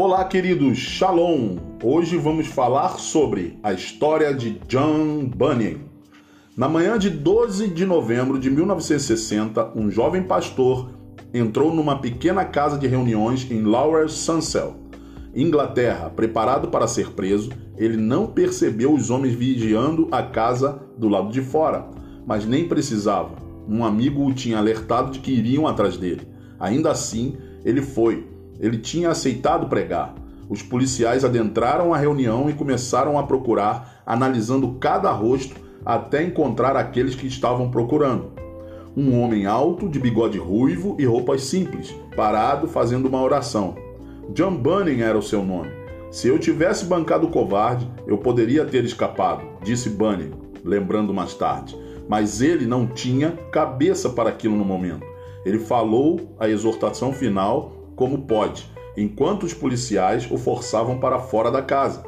Olá, queridos, Shalom! Hoje vamos falar sobre a história de John Bunyan. Na manhã de 12 de novembro de 1960, um jovem pastor entrou numa pequena casa de reuniões em Lower Sunsell, Inglaterra. Preparado para ser preso, ele não percebeu os homens vigiando a casa do lado de fora, mas nem precisava. Um amigo o tinha alertado de que iriam atrás dele. Ainda assim, ele foi. Ele tinha aceitado pregar. Os policiais adentraram a reunião e começaram a procurar, analisando cada rosto até encontrar aqueles que estavam procurando. Um homem alto, de bigode ruivo e roupas simples, parado fazendo uma oração. John Bunning era o seu nome. Se eu tivesse bancado o covarde, eu poderia ter escapado, disse Bunning, lembrando mais tarde. Mas ele não tinha cabeça para aquilo no momento. Ele falou a exortação final como pode, enquanto os policiais o forçavam para fora da casa.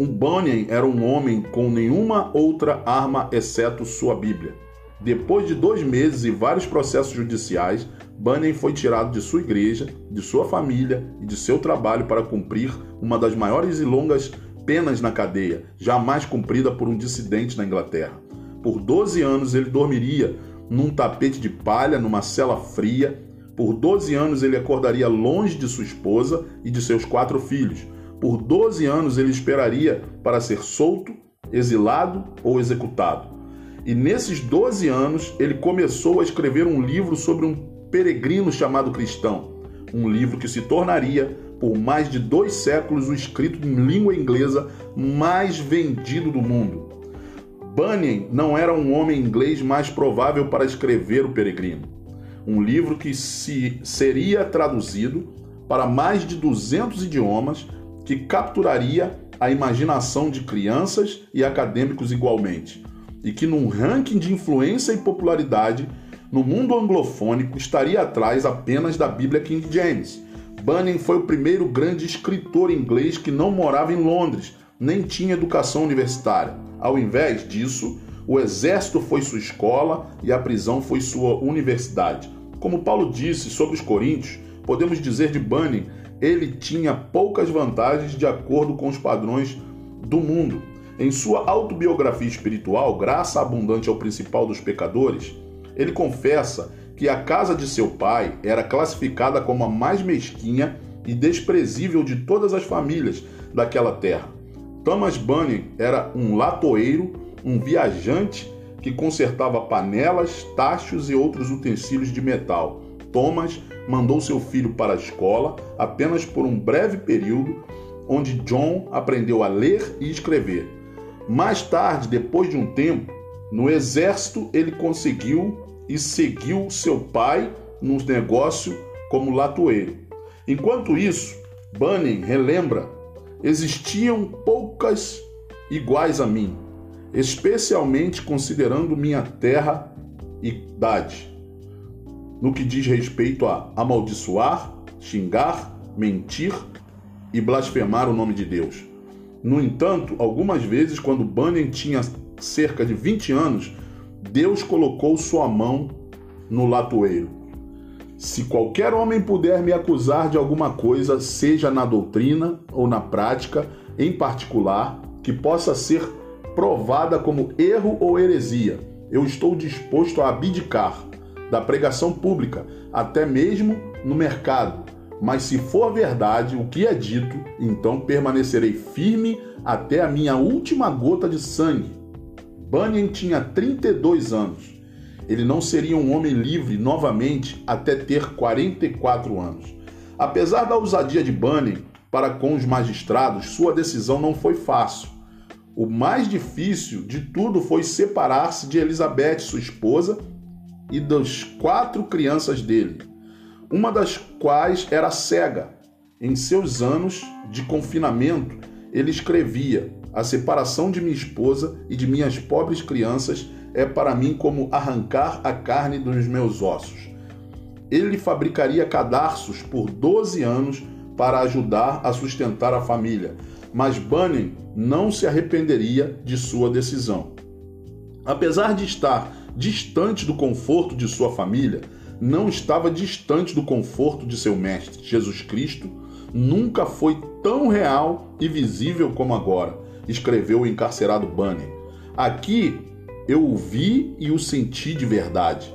Um Bunyan era um homem com nenhuma outra arma exceto sua Bíblia. Depois de dois meses e vários processos judiciais, Bunyan foi tirado de sua igreja, de sua família e de seu trabalho para cumprir uma das maiores e longas penas na cadeia, jamais cumprida por um dissidente na Inglaterra. Por 12 anos ele dormiria num tapete de palha, numa cela fria. Por 12 anos ele acordaria longe de sua esposa e de seus quatro filhos. Por 12 anos ele esperaria para ser solto, exilado ou executado. E nesses 12 anos ele começou a escrever um livro sobre um peregrino chamado cristão, um livro que se tornaria, por mais de dois séculos, o escrito em língua inglesa mais vendido do mundo. Bunyan não era um homem inglês mais provável para escrever O Peregrino, um livro que se seria traduzido para mais de 200 idiomas, que capturaria a imaginação de crianças e acadêmicos igualmente, e que num ranking de influência e popularidade no mundo anglofônico estaria atrás apenas da Bíblia King James. Bunyan foi o primeiro grande escritor inglês que não morava em Londres, nem tinha educação universitária. Ao invés disso, o exército foi sua escola e a prisão foi sua universidade. Como Paulo disse sobre os coríntios, podemos dizer de Bunyan, ele tinha poucas vantagens de acordo com os padrões do mundo. Em sua autobiografia espiritual, Graça Abundante ao Principal dos Pecadores, ele confessa que a casa de seu pai era classificada como a mais mesquinha e desprezível de todas as famílias daquela terra. Thomas Bunyan era um latoeiro, um viajante que consertava panelas, tachos e outros utensílios de metal. Thomas mandou seu filho para a escola apenas por um breve período, onde John aprendeu a ler e escrever. Mais tarde, depois de um tempo, no exército, ele conseguiu e seguiu seu pai nos negócios como latoeiro. Enquanto isso, Bunyan relembra: existiam poucas iguais a mim, especialmente considerando minha terra e idade, no que diz respeito a amaldiçoar, xingar, mentir e blasfemar o nome de Deus. No entanto, algumas vezes, quando Bunyan tinha cerca de 20 anos, Deus colocou sua mão no latoeiro. Se qualquer homem puder me acusar de alguma coisa, seja na doutrina ou na prática, em particular, que possa ser provada como erro ou heresia, eu estou disposto a abdicar da pregação pública, até mesmo no mercado. Mas se for verdade o que é dito, então permanecerei firme até a minha última gota de sangue Bunyan tinha 32 anos. Ele não seria um homem livre novamente até ter 44 anos. Apesar da ousadia de Bunyan para com os magistrados, sua decisão não foi fácil. O mais difícil de tudo foi separar-se de Elizabeth, sua esposa, e das quatro crianças dele, uma das quais era cega. Em seus anos de confinamento, ele escrevia: a separação de minha esposa e de minhas pobres crianças é para mim como arrancar a carne dos meus ossos. Ele fabricaria cadarços por 12 anos para ajudar a sustentar a família, mas Bunyan não se arrependeria de sua decisão. Apesar de estar distante do conforto de sua família, não estava distante do conforto de seu mestre, Jesus Cristo, nunca foi tão real e visível como agora, escreveu o encarcerado Bunny. Aqui eu o vi e o senti de verdade.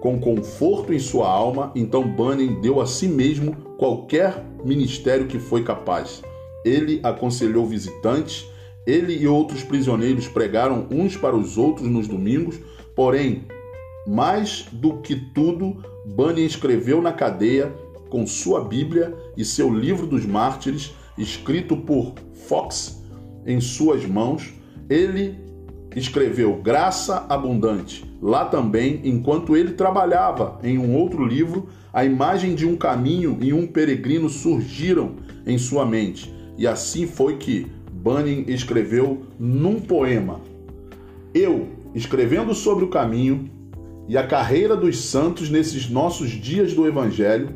Com conforto em sua alma, então Bunyan deu a si mesmo qualquer ministério que foi capaz. Ele aconselhou visitantes, ele e outros prisioneiros pregaram uns para os outros nos domingos, porém, mais do que tudo, Bunyan escreveu na cadeia com sua Bíblia e seu livro dos mártires, escrito por Fox em suas mãos. Ele escreveu Graça Abundante. Lá também, enquanto ele trabalhava em um outro livro, a imagem de um caminho e um peregrino surgiram em sua mente. E assim foi que Bunyan escreveu num poema: Eu, escrevendo sobre o caminho e a carreira dos santos nesses nossos dias do Evangelho,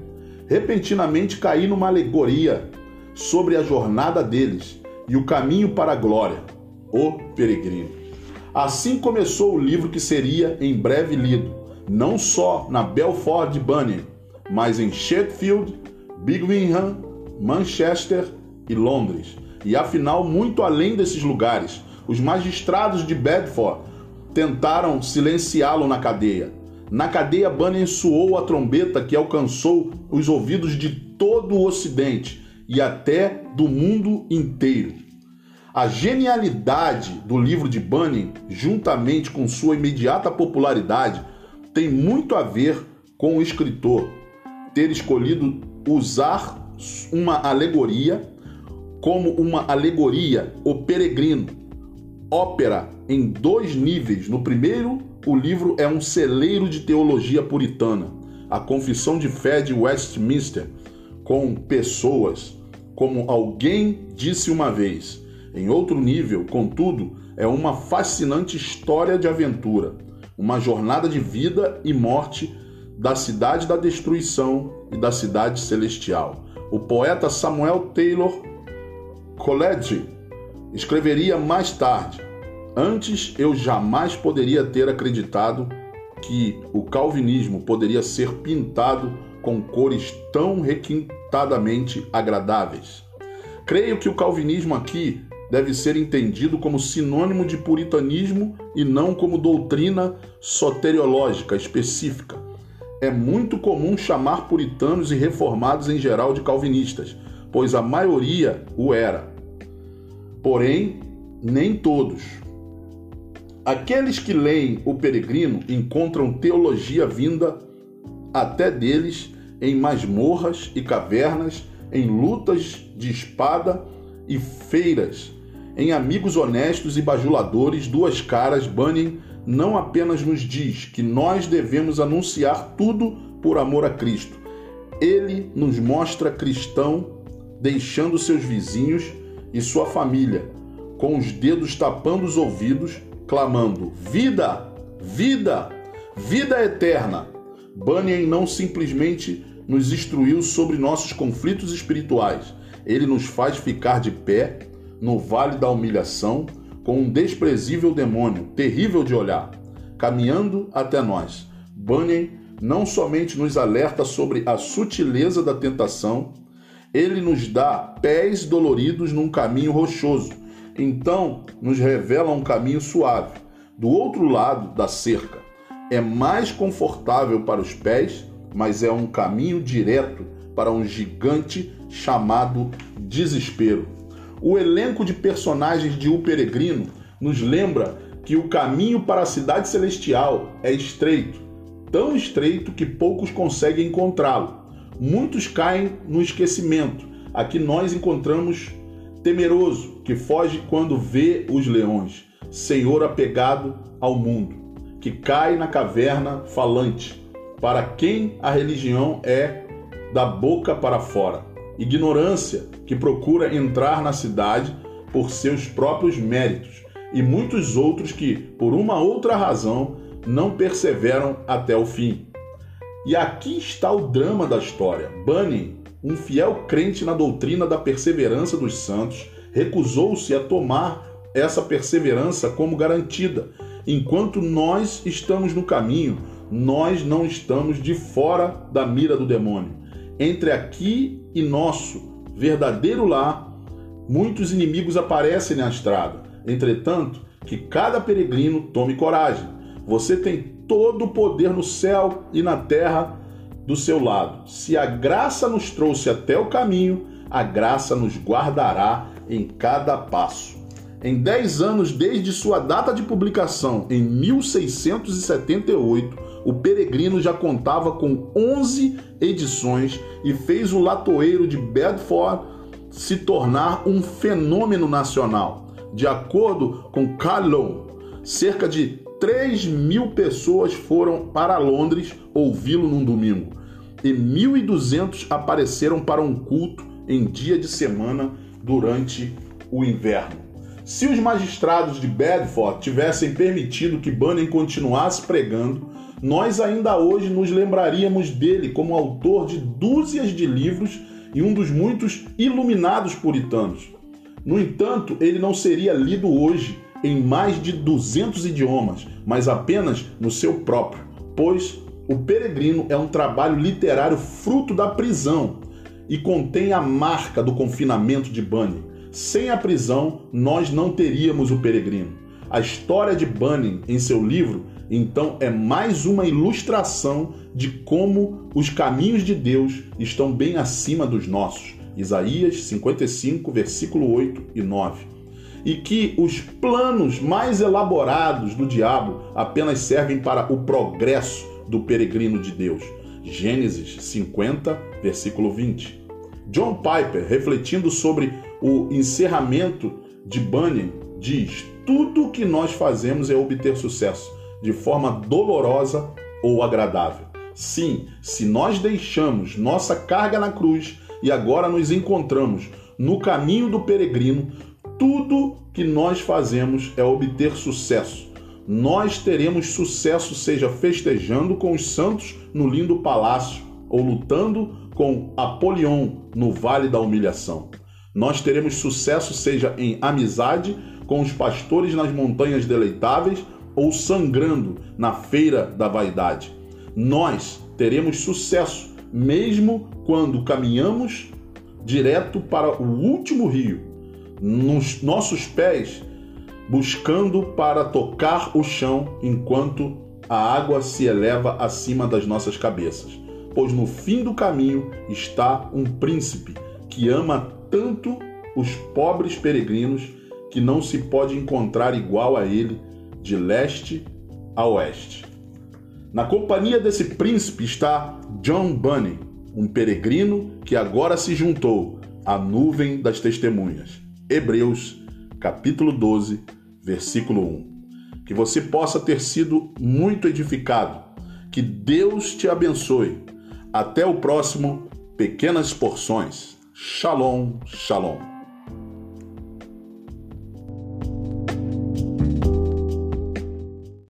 repentinamente caí numa alegoria sobre a jornada deles e o caminho para a glória, o peregrino. Assim começou o livro que seria em breve lido, não só na Belford Bunny, mas em Sheffield, Birmingham, Manchester e Londres. E afinal, muito além desses lugares, os magistrados de Bedford tentaram silenciá-lo na cadeia. Na cadeia, Bunny soou a trombeta que alcançou os ouvidos de todo o Ocidente e até do mundo inteiro. A genialidade do livro de Bunyan, juntamente com sua imediata popularidade, tem muito a ver com o escritor ter escolhido usar uma alegoria como uma alegoria, o peregrino, ópera em dois níveis. No primeiro, o livro é um celeiro de teologia puritana, a Confissão de Fé de Westminster, com pessoas, como alguém disse uma vez em outro nível, contudo, é uma fascinante história de aventura, uma jornada de vida e morte da cidade da destruição e da cidade celestial. O poeta Samuel Taylor Coleridge escreveria mais tarde: Antes eu jamais poderia ter acreditado que o calvinismo poderia ser pintado com cores tão requintadamente agradáveis. Creio que o calvinismo aqui deve ser entendido como sinônimo de puritanismo e não como doutrina soteriológica específica. É muito comum chamar puritanos e reformados em geral de calvinistas, pois a maioria o era. Porém, nem todos. Aqueles que leem O Peregrino encontram teologia vinda até deles em masmorras e cavernas, em lutas de espada e feiras em Amigos Honestos e Bajuladores, Duas Caras, Bunyan não apenas nos diz que nós devemos anunciar tudo por amor a Cristo. Ele nos mostra cristão deixando seus vizinhos e sua família, com os dedos tapando os ouvidos, clamando: Vida! Vida! Vida eterna! Bunyan não simplesmente nos instruiu sobre nossos conflitos espirituais, ele nos faz ficar de pé no vale da humilhação com um desprezível demônio, terrível de olhar, caminhando até nós. Bunyan não somente nos alerta sobre a sutileza da tentação, ele nos dá pés doloridos num caminho rochoso, então nos revela um caminho suave. Do outro lado da cerca, é mais confortável para os pés, mas é um caminho direto para um gigante chamado desespero. O elenco de personagens de O Peregrino nos lembra que o caminho para a cidade celestial é estreito, tão estreito que poucos conseguem encontrá-lo. Muitos caem no esquecimento. Aqui nós encontramos temeroso, que foge quando vê os leões, senhor apegado ao mundo, que cai na caverna falante, para quem a religião é da boca para fora ignorância que procura entrar na cidade por seus próprios méritos, e muitos outros que, por uma outra razão, não perseveram até o fim. E aqui está o drama da história. Bunny, um fiel crente na doutrina da perseverança dos santos, recusou-se a tomar essa perseverança como garantida. Enquanto nós estamos no caminho, nós não estamos de fora da mira do demônio. Entre aqui e nosso verdadeiro lar, muitos inimigos aparecem na estrada. Entretanto, que cada peregrino tome coragem. Você tem todo o poder no céu e na terra do seu lado. Se a graça nos trouxe até o caminho, a graça nos guardará em cada passo. Em 10 anos desde sua data de publicação, em 1678, o Peregrino já contava com 11 edições e fez o latoeiro de Bedford se tornar um fenômeno nacional. De acordo com Carlow, cerca de 3 mil pessoas foram para Londres ouvi-lo num domingo e 1.200 apareceram para um culto em dia de semana durante o inverno. Se os magistrados de Bedford tivessem permitido que Bunyan continuasse pregando, nós ainda hoje nos lembraríamos dele como autor de dúzias de livros e um dos muitos iluminados puritanos. No entanto, ele não seria lido hoje em mais de 200 idiomas, mas apenas no seu próprio, pois O Peregrino é um trabalho literário fruto da prisão e contém a marca do confinamento de Bunyan. Sem a prisão, nós não teríamos o peregrino. A história de Bunyan em seu livro, então, é mais uma ilustração de como os caminhos de Deus estão bem acima dos nossos. Isaías 55, versículo 8 e 9. E que os planos mais elaborados do diabo apenas servem para o progresso do peregrino de Deus. Gênesis 50, versículo 20. John Piper, refletindo sobre o encerramento de Bunyan, diz: tudo o que nós fazemos é obter sucesso, de forma dolorosa ou agradável. Sim, se nós deixamos nossa carga na cruz e agora nos encontramos no caminho do peregrino, tudo que nós fazemos é obter sucesso. Nós teremos sucesso, seja festejando com os santos no lindo palácio ou lutando com Apolion no vale da humilhação. Nós teremos sucesso, seja em amizade com os pastores nas montanhas deleitáveis ou sangrando na feira da vaidade. Nós teremos sucesso mesmo quando caminhamos direto para o último rio, nos nossos pés, buscando para tocar o chão enquanto a água se eleva acima das nossas cabeças. Pois no fim do caminho está um príncipe que ama tanto os pobres peregrinos que não se pode encontrar igual a ele de leste a oeste. Na companhia desse príncipe está John Bunny, um peregrino que agora se juntou à nuvem das testemunhas. Hebreus, capítulo 12, versículo 1. Que você possa ter sido muito edificado. Que Deus te abençoe. Até o próximo Pequenas Porções. Shalom, shalom.